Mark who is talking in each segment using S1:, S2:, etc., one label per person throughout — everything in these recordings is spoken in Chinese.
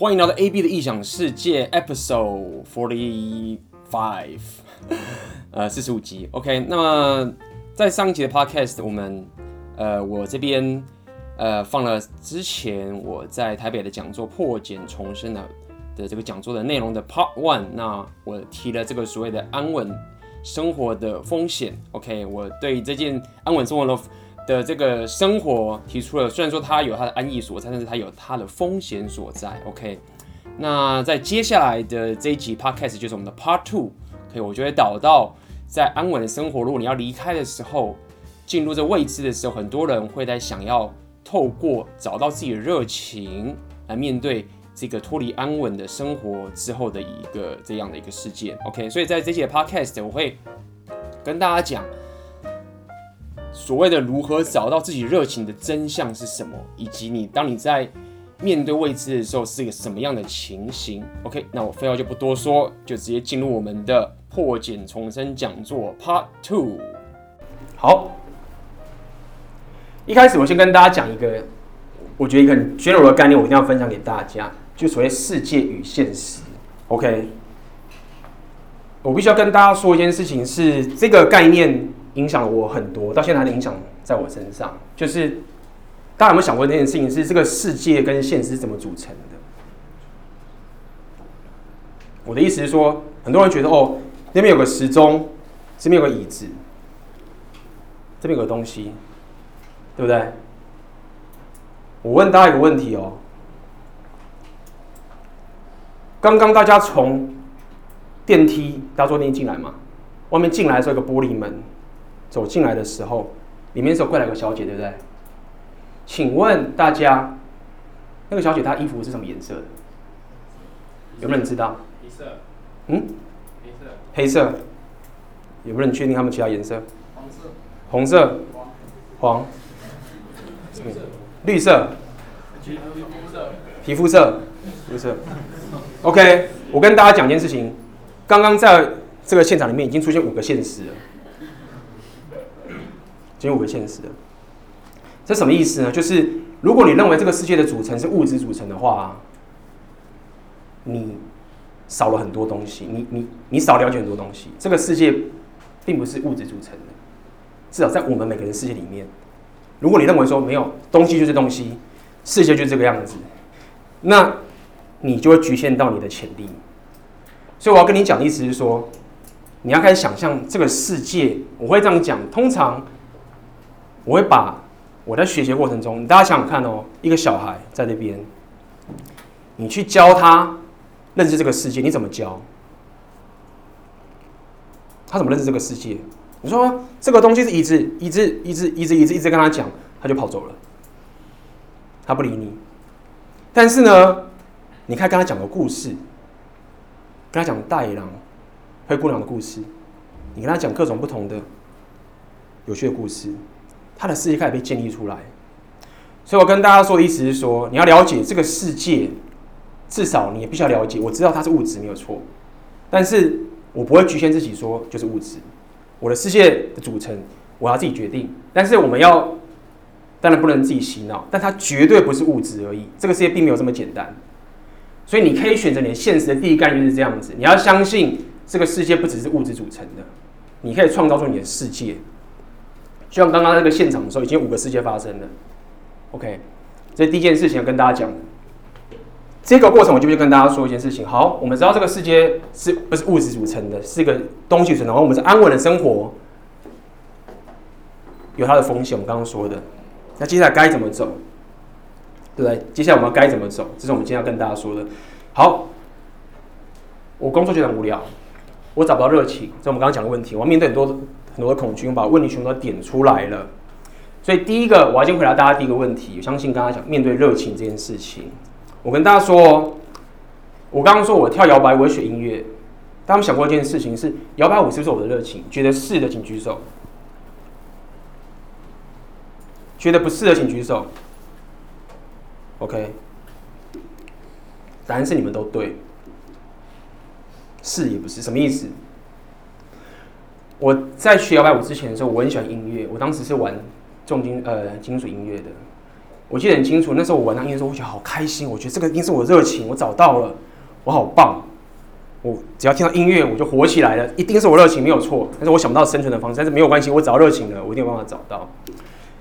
S1: 欢迎来到 AB 的异想世界，Episode Forty Five，呃，四十五集。OK，那么在上一集的 Podcast，我们呃，我这边呃放了之前我在台北的讲座破茧重生的的这个讲座的内容的 Part One。那我提了这个所谓的安稳生活的风险。OK，我对这件安稳生活的的这个生活提出了，虽然说它有它的安逸所在，但是它有它的风险所在。OK，那在接下来的这一集 Podcast 就是我们的 Part Two。OK，我就会导到在安稳的生活，如果你要离开的时候，进入这未知的时候，很多人会在想要透过找到自己的热情来面对这个脱离安稳的生活之后的一个这样的一个事件。OK，所以在这节 Podcast 我会跟大家讲。所谓的如何找到自己热情的真相是什么，以及你当你在面对未知的时候是一个什么样的情形？OK，那我废话就不多说，就直接进入我们的破茧重生讲座 Part Two。好，一开始我先跟大家讲一个，我觉得一个很 general 的概念，我一定要分享给大家，就所谓世界与现实。OK，我必须要跟大家说一件事情，是这个概念。影响了我很多，到现在还影响在我身上。就是大家有没有想过那件事情？是这个世界跟现实是怎么组成的？我的意思是说，很多人觉得哦，那边有个时钟，这边有个椅子，这边有个东西，对不对？我问大家一个问题哦，刚刚大家从电梯大家坐电梯进来嘛？外面进来的时候有个玻璃门。走进来的时候，里面是有柜台有个小姐，对不对？请问大家，那个小姐她衣服是什么颜色的？有没有人知道？
S2: 黑色。
S1: 嗯？
S2: 黑色。
S1: 黑色。有没有人确定他们其他颜色？
S2: 黄色。
S1: 红色。黄。黄。
S2: 绿色。
S1: 绿色。
S2: 皮肤色。
S1: 皮肤色。OK，我跟大家讲一件事情，刚刚在这个现场里面已经出现五个现实了。只有五个现实的，这什么意思呢？就是如果你认为这个世界的组成是物质组成的话，你少了很多东西，你你你少了解很多东西。这个世界并不是物质组成的，至少在我们每个人世界里面，如果你认为说没有东西就是东西，世界就这个样子，那你就会局限到你的潜力。所以我要跟你讲的意思是说，你要开始想象这个世界。我会这样讲，通常。我会把我在学习过程中，大家想想看哦，一个小孩在那边，你去教他认识这个世界，你怎么教？他怎么认识这个世界？你说这个东西是椅子，椅子，椅子，椅子，椅子，一直跟他讲，他就跑走了，他不理你。但是呢，你可以跟他讲个故事，跟他讲大野狼、灰姑娘的故事，你跟他讲各种不同的有趣的故事。他的世界开始被建立出来，所以我跟大家说的意思是说，你要了解这个世界，至少你也必须要了解。我知道它是物质没有错，但是我不会局限自己说就是物质。我的世界的组成我要自己决定，但是我们要当然不能自己洗脑，但它绝对不是物质而已。这个世界并没有这么简单，所以你可以选择你的现实的第一概念是这样子。你要相信这个世界不只是物质组成的，你可以创造出你的世界。就像刚刚那个现场的时候，已经五个世界发生了。OK，这第一件事情要跟大家讲。这个过程我就会跟大家说一件事情。好，我们知道这个世界是不是物质组成的，是一个东西组成的。然后我们是安稳的生活，有它的风险。我们刚刚说的，那接下来该怎么走？对不对？接下来我们要该怎么走？这是我们今天要跟大家说的。好，我工作就很无聊，我找不到热情，这是我们刚刚讲的问题。我要面对很多。很多的恐惧，我把问题全都点出来了。所以第一个，我要先回答大家第一个问题。我相信刚刚讲面对热情这件事情，我跟大家说，我刚刚说我跳摇摆，我会学音乐。大家想过一件事情是摇摆舞是不是我的热情？觉得是的，请举手。觉得不是的，请举手。OK，答案是你们都对，是也不是，什么意思？在学摇摆舞之前的时候，我很喜欢音乐。我当时是玩重金呃金属音乐的。我记得很清楚，那时候我玩那音乐的时候，我觉得好开心，我觉得这个一定是我热情，我找到了，我好棒。我只要听到音乐，我就火起来了，一定是我热情没有错。但是我想不到生存的方式，但是没有关系，我找到热情了，我一定有办法找到。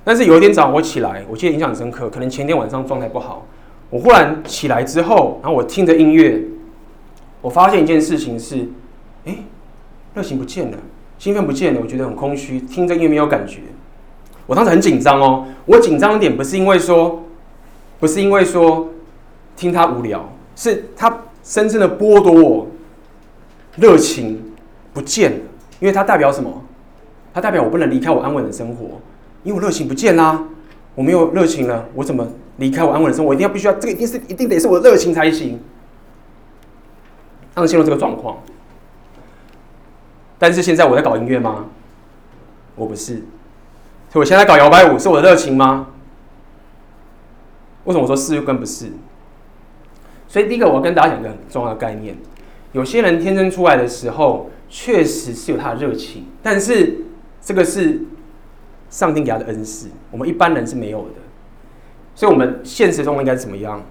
S1: 但是有一天早上我起来，我记得印象很深刻，可能前天晚上状态不好，我忽然起来之后，然后我听着音乐，我发现一件事情是，哎，热情不见了，兴奋不见了，我觉得很空虚，听着音乐没有感觉。我当时很紧张哦，我紧张点不是因为说，不是因为说听他无聊，是他深深的剥夺我。热情不见了，因为它代表什么？它代表我不能离开我安稳的生活，因为我热情不见啦，我没有热情了，我怎么离开我安稳的生活？我一定要必须要，这个一定是一定得是我的热情才行。当时陷入这个状况，但是现在我在搞音乐吗？我不是，我现在搞摇摆舞是我的热情吗？为什么我说是又跟不是？所以第一个我要跟大家讲一个很重要的概念。有些人天生出来的时候，确实是有他的热情，但是这个是上天给他的恩赐，我们一般人是没有的。所以，我们现实中应该怎么样？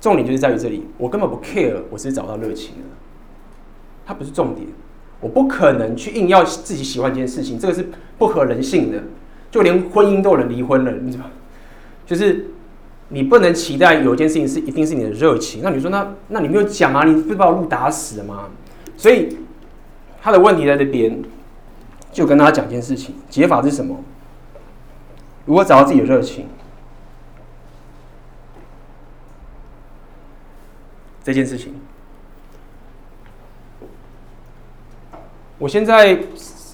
S1: 重点就是在于这里，我根本不 care，我是找到热情了，它不是重点。我不可能去硬要自己喜欢一件事情，这个是不合人性的。就连婚姻都有人离婚了，你知道吗？就是。你不能期待有一件事情是一定是你的热情，那你说那那你没有讲啊？你不是把我路打死了吗？所以他的问题在这边，就跟大家讲一件事情，解法是什么？如果找到自己的热情，这件事情，我现在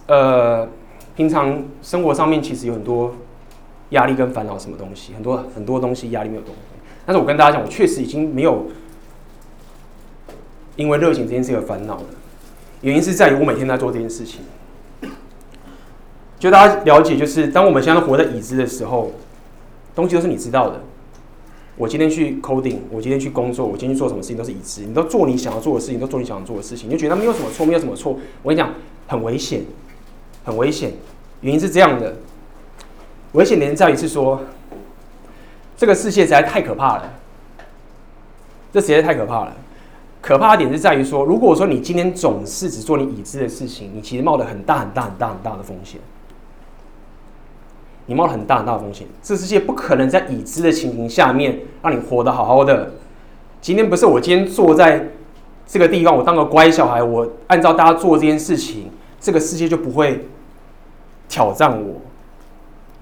S1: 呃，平常生活上面其实有很多。压力跟烦恼什么东西？很多很多东西压力没有东西，但是我跟大家讲，我确实已经没有因为热情这件事情而烦恼了。原因是在于我每天在做这件事情。就大家了解，就是当我们现在活在已知的时候，东西都是你知道的。我今天去 coding，我今天去工作，我今天去做什么事情都是已知。你都做你想要做的事情，都做你想要做的事情，你就觉得没有什么错，没有什么错。我跟你讲，很危险，很危险。原因是这样的。危险点在于是说，这个世界实在太可怕了。这实在太可怕了。可怕的点是在于说，如果说你今天总是只做你已知的事情，你其实冒了很大很大很大很大的风险。你冒了很大很大的风险。这世界不可能在已知的情形下面让你活得好好的。今天不是我今天坐在这个地方，我当个乖小孩，我按照大家做这件事情，这个世界就不会挑战我。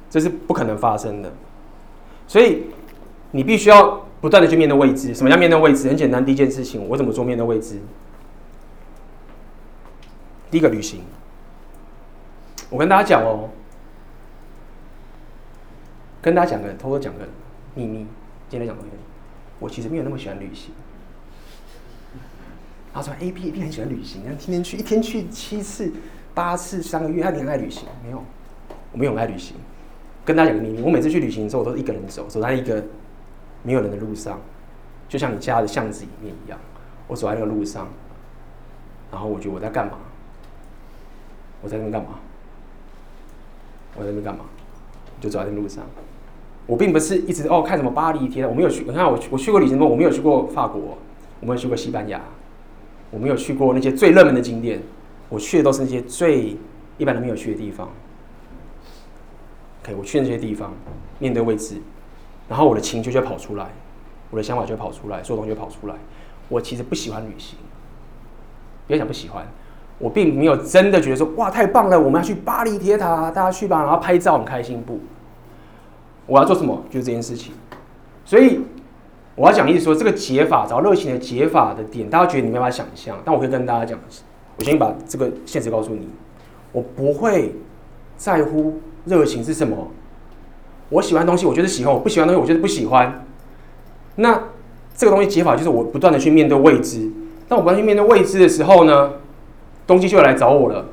S1: 这是不可能发生的，所以你必须要不断的去面对未知。什么叫面对未知？很简单，第一件事情，我怎么做面对未知？第一个旅行，我跟大家讲哦，跟大家讲个偷偷讲个秘密，今天讲个秘密，我其实没有那么喜欢旅行。他说 A B A B 很喜欢旅行，然后天天去，一天去七次、八次、三个月，他很爱旅行。没有，我没有爱旅行。”跟大家讲个秘密，我每次去旅行的时候，我都是一个人走，走在一个没有人的路上，就像你家的巷子里面一样。我走在那个路上，然后我觉得我在干嘛？我在那边干嘛？我在那边干嘛？就走在那路上。我并不是一直哦看什么巴黎铁塔，我没有去。你看我去我去过旅行过，我没有去过法国，我没有去过西班牙，我没有去过那些最热门的景点，我去的都是那些最一般人没有去的地方。OK，我去那些地方，面对未知，然后我的情绪就跑出来，我的想法就跑出来，所有东西就跑出来。我其实不喜欢旅行，别想不喜欢，我并没有真的觉得说哇太棒了，我们要去巴黎铁塔，大家去吧，然后拍照很开心不？我要做什么？就是这件事情。所以我要讲意思说，这个解法找热情的解法的点，大家觉得你没办法想象，但我可以跟大家讲，我先把这个现实告诉你，我不会在乎。热情是什么？我喜欢东西，我觉得喜欢；我不喜欢东西，我觉得不喜欢。那这个东西解法就是我不断的去面对未知。当我不断去面对未知的时候呢，东西就会来找我了。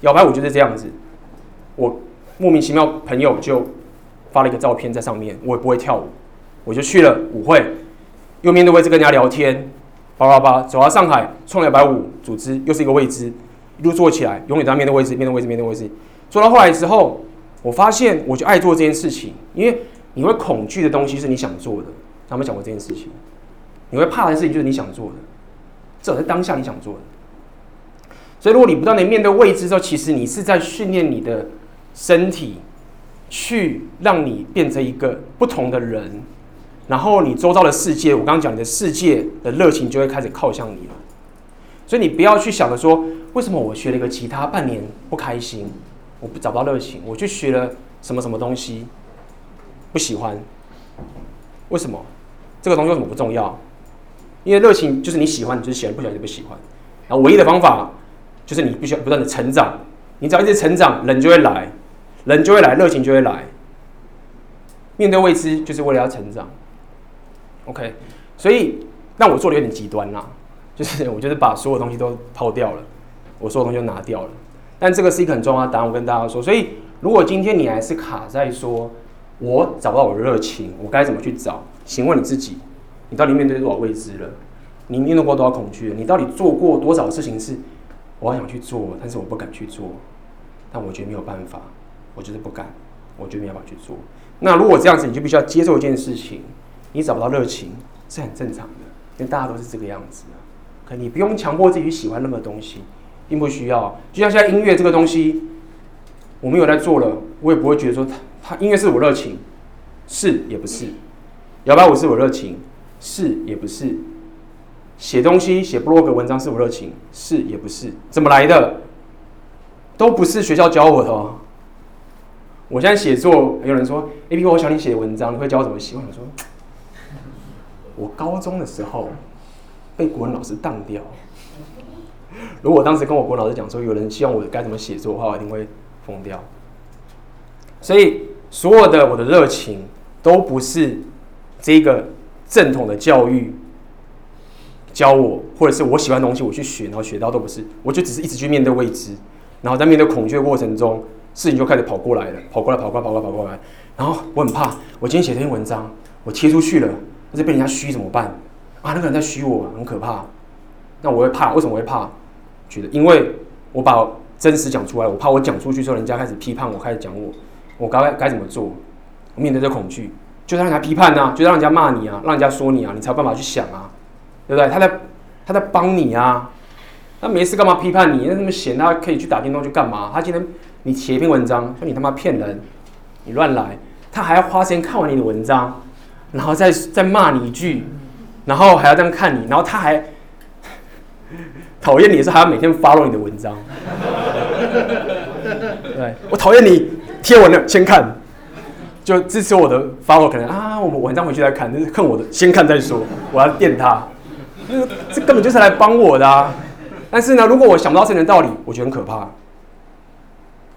S1: 摇摆舞就是这样子。我莫名其妙，朋友就发了一个照片在上面，我也不会跳舞，我就去了舞会，又面对未知跟人家聊天，叭叭叭，走到上海创摇摆舞组织，又是一个未知，一路做起来，永远在面对未知，面对未知，面对未知。做到后来之后，我发现我就爱做这件事情，因为你会恐惧的东西是你想做的。他们讲过这件事情，你会怕的事情就是你想做的，这在当下你想做的。所以，如果你不断的面对未知之后，其实你是在训练你的身体，去让你变成一个不同的人。然后你周遭的世界，我刚刚讲你的世界的热情就会开始靠向你了。所以你不要去想着说，为什么我学了一个吉他半年不开心，我不找不到热情，我去学了什么什么东西不喜欢，为什么？这个东西为什么不重要？因为热情就是你喜欢，你就是喜欢；不喜欢就不喜欢。然后唯一的方法就是你必须要不断的成长。你只要一直成长，人就会来，人就会来，热情就会来。面对未知，就是为了要成长。OK，所以那我做的有点极端啦，就是我就是把所有东西都抛掉了，我所有东西都拿掉了。但这个是一个很重要的答案，我跟大家说。所以如果今天你还是卡在说，我找不到我的热情，我该怎么去找？请问你自己，你到底面对多少未知了？你面对过多少恐惧了？你到底做过多少事情是我好想去做，但是我不敢去做？但我觉得没有办法，我就是不敢，我觉得没有办法去做。那如果这样子，你就必须要接受一件事情。你找不到热情是很正常的，因为大家都是这个样子。可你不用强迫自己喜欢那么东西，并不需要。就像现在音乐这个东西，我没有在做了，我也不会觉得说它它音乐是我热情，是也不是。摇摆舞是我热情，是也不是。写东西写部落格文章是我热情，是也不是。怎么来的？都不是学校教我的哦。我现在写作，有人说：“AP，我想你写文章，你会教我怎么写？”我说。我高中的时候被国文老师当掉。如果当时跟我国文老师讲说，有人希望我该怎么写作的话，我一定会疯掉。所以，所有的我的热情都不是这个正统的教育教我，或者是我喜欢的东西我去学，然后学到都不是。我就只是一直去面对未知，然后在面对恐惧的过程中，事情就开始跑过来了，跑过来，跑过来，跑过来，跑过来。然后我很怕，我今天写这篇文章，我贴出去了。那是被人家虚怎么办？啊，那个人在虚我，很可怕。那我会怕，为什么我会怕？觉得因为我把真实讲出来，我怕我讲出去之后，人家开始批判我，开始讲我，我该该怎么做？我面对这恐惧，就让人家批判啊，就让人家骂你啊，让人家说你啊，你才有办法去想啊，对不对？他在他在帮你啊，他没事干嘛批判你？那那么闲，他可以去打电动去干嘛？他今天你写一篇文章，说你他妈骗人，你乱来，他还要花时间看完你的文章。然后再再骂你一句，然后还要这样看你，然后他还 讨厌你的时候，还要每天 follow 你的文章。对，我讨厌你贴文的先看，就支持我的 follow 可能啊，我们晚上回去再看，就是看我的先看再说，我要电他，这根本就是来帮我的啊。但是呢，如果我想不到这层道理，我觉得很可怕，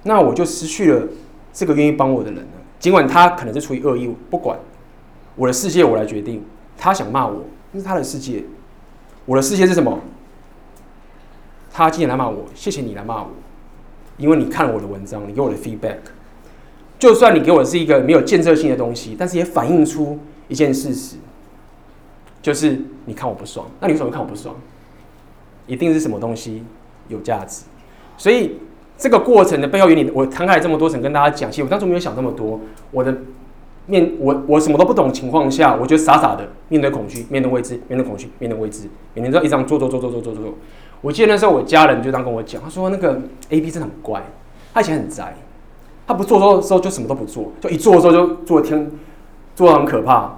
S1: 那我就失去了这个愿意帮我的人了。尽管他可能是出于恶意，不管。我的世界我来决定，他想骂我，那是他的世界。我的世界是什么？他今天来骂我，谢谢你来骂我，因为你看了我的文章，你给我的 feedback。就算你给我的是一个没有建设性的东西，但是也反映出一件事实，就是你看我不爽。那你为什么看我不爽？一定是什么东西有价值。所以这个过程的背后原理，我摊开这么多层跟大家讲。其实我当初没有想那么多，我的面我我什么都不懂情况下，我就傻傻的面对恐惧，面对未知，面对恐惧，面对未知，每天都一张做做做做做做做。我记得那时候我家人就当跟我讲，他说那个 A B 真的很乖，他以前很宅，他不做的时候就什么都不做，就一做的时候就做天做的很可怕，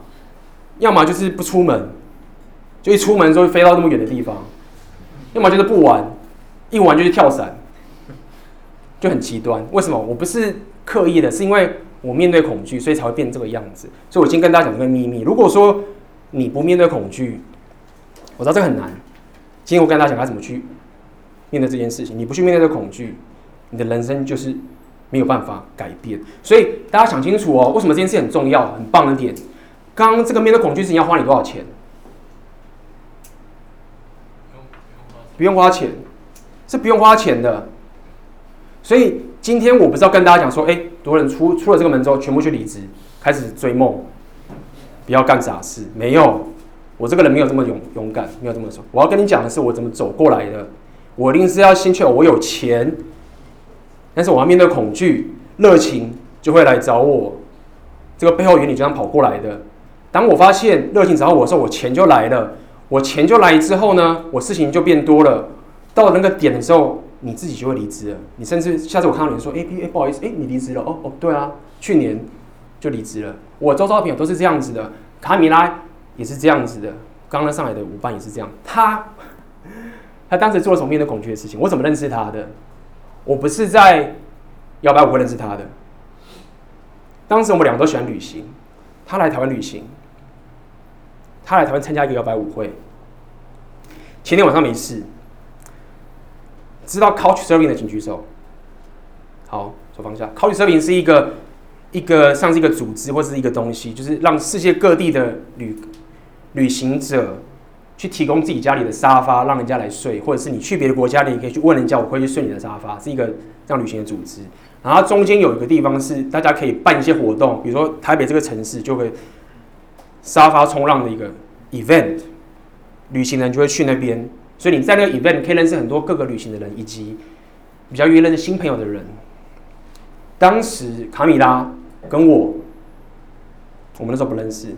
S1: 要么就是不出门，就一出门之后飞到那么远的地方，要么就是不玩，一玩就去跳伞。就很极端。为什么？我不是刻意的，是因为。我面对恐惧，所以才会变这个样子。所以我今天跟大家讲这个秘密。如果说你不面对恐惧，我知道这个很难。今天我跟大家讲该怎么去面对这件事情。你不去面对这个恐惧，你的人生就是没有办法改变。所以大家想清楚哦，为什么这件事很重要、很棒的点？刚刚这个面对恐惧事情要花你多少钱？不用花钱，是不用花钱的。所以。今天我不是要跟大家讲说，哎，多人出出了这个门之后，全部去离职，开始追梦，不要干傻事。没有，我这个人没有这么勇勇敢，没有这么说。我要跟你讲的是，我怎么走过来的。我一定是要先确保我有钱，但是我要面对恐惧，热情就会来找我。这个背后原理就这样跑过来的。当我发现热情找我的时候，我钱就来了。我钱就来之后呢，我事情就变多了。到了那个点的时候，你自己就会离职了。你甚至下次我看到你说，哎、欸，哎，不好意思，哎、你离职了？哦哦，对啊，去年就离职了。我周遭的朋友都是这样子的，卡米拉也是这样子的。刚刚上来的舞伴也是这样。他他当时做了什么面对恐惧的事情？我怎么认识他的？我不是在摇摆舞会认识他的。当时我们两个都喜欢旅行，他来台湾旅行。他来台湾参加一个摇摆舞会，前天晚上没事。知道 Couch Surfing 的请举手。好，手放下。Couch Surfing 是一个一个像是一个组织或是一个东西，就是让世界各地的旅旅行者去提供自己家里的沙发，让人家来睡，或者是你去别的国家，你可以去问人家，我可以去睡你的沙发，是一个这样旅行的组织。然后中间有一个地方是大家可以办一些活动，比如说台北这个城市就会。沙发冲浪的一个 event，旅行人就会去那边，所以你在那个 event 可以认识很多各个旅行的人，以及比较约认识新朋友的人。当时卡米拉跟我，我们那时候不认识，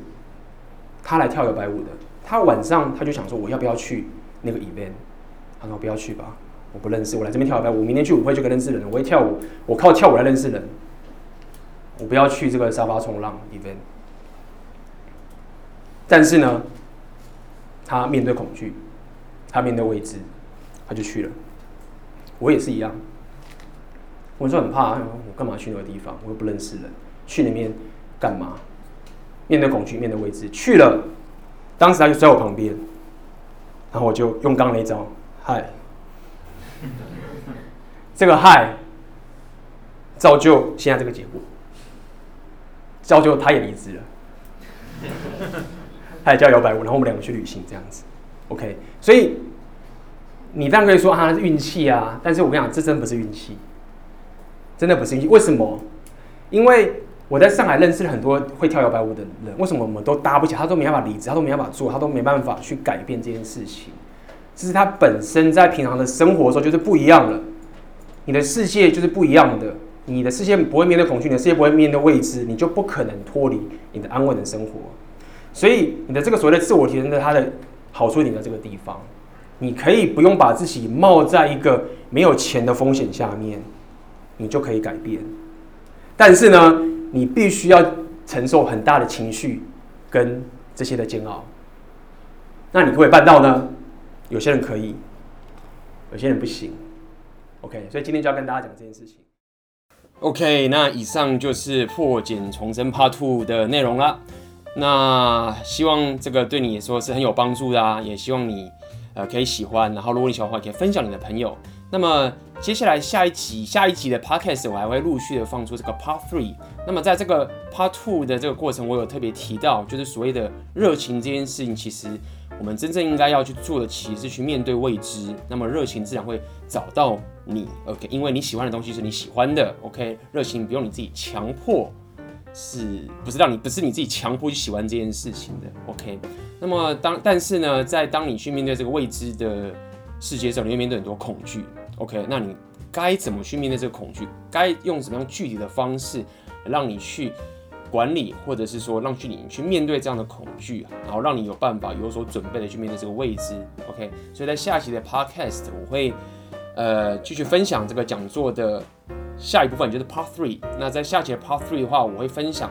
S1: 他来跳摇摆舞的，他晚上他就想说我要不要去那个 event，他说不要去吧，我不认识，我来这边跳摇摆舞，明天去舞会就可以认识人了，我会跳舞，我靠跳舞来认识人，我不要去这个沙发冲浪 event。但是呢，他面对恐惧，他面对未知，他就去了。我也是一样，我说很怕，我干嘛去那个地方？我又不认识人，去那边干嘛？面对恐惧，面对未知，去了。当时他就在我旁边，然后我就用刚那一招，嗨，这个嗨，造就现在这个结果，造就他也离职了。他也叫摇摆舞，然后我们两个去旅行这样子，OK。所以你当然可以说啊是运气啊，但是我跟你讲，这真不是运气，真的不是运气。为什么？因为我在上海认识了很多会跳摇摆舞的人，为什么我们都搭不起？他都没办法离职，他都没办法做，他都没办法去改变这件事情。这是他本身在平常的生活的时候就是不一样了。你的世界就是不一样的，你的世界不会面对恐惧，你的世界不会面对未知，你就不可能脱离你的安稳的生活。所以你的这个所谓的自我提升的它的好处，你在这个地方，你可以不用把自己冒在一个没有钱的风险下面，你就可以改变。但是呢，你必须要承受很大的情绪跟这些的煎熬。那你可不可以办到呢？有些人可以，有些人不行。OK，所以今天就要跟大家讲这件事情。OK，那以上就是破茧重生 Part Two 的内容了。那希望这个对你说是很有帮助的啊，也希望你呃可以喜欢，然后如果你喜欢的话，可以分享你的朋友。那么接下来下一集下一集的 podcast 我还会陆续的放出这个 part three。那么在这个 part two 的这个过程，我有特别提到，就是所谓的热情这件事情，其实我们真正应该要去做的，其实是去面对未知。那么热情自然会找到你，OK？因为你喜欢的东西是你喜欢的，OK？热情不用你自己强迫。是不是让你不是你自己强迫去喜欢这件事情的？OK，那么当但是呢，在当你去面对这个未知的世界的时候，你会面对很多恐惧。OK，那你该怎么去面对这个恐惧？该用什么样具体的方式让你去管理，或者是说让去你去面对这样的恐惧，然后让你有办法有所准备的去面对这个未知？OK，所以在下期的 Podcast 我会呃继续分享这个讲座的。下一部分就是 Part Three。那在下期的 Part Three 的话，我会分享，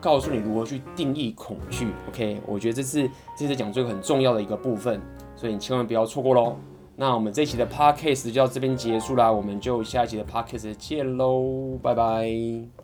S1: 告诉你如何去定义恐惧。OK，我觉得这是这次讲座很重要的一个部分，所以你千万不要错过喽。那我们这一期的 Part Case 就到这边结束啦，我们就下一期的 Part Case 见喽，拜拜。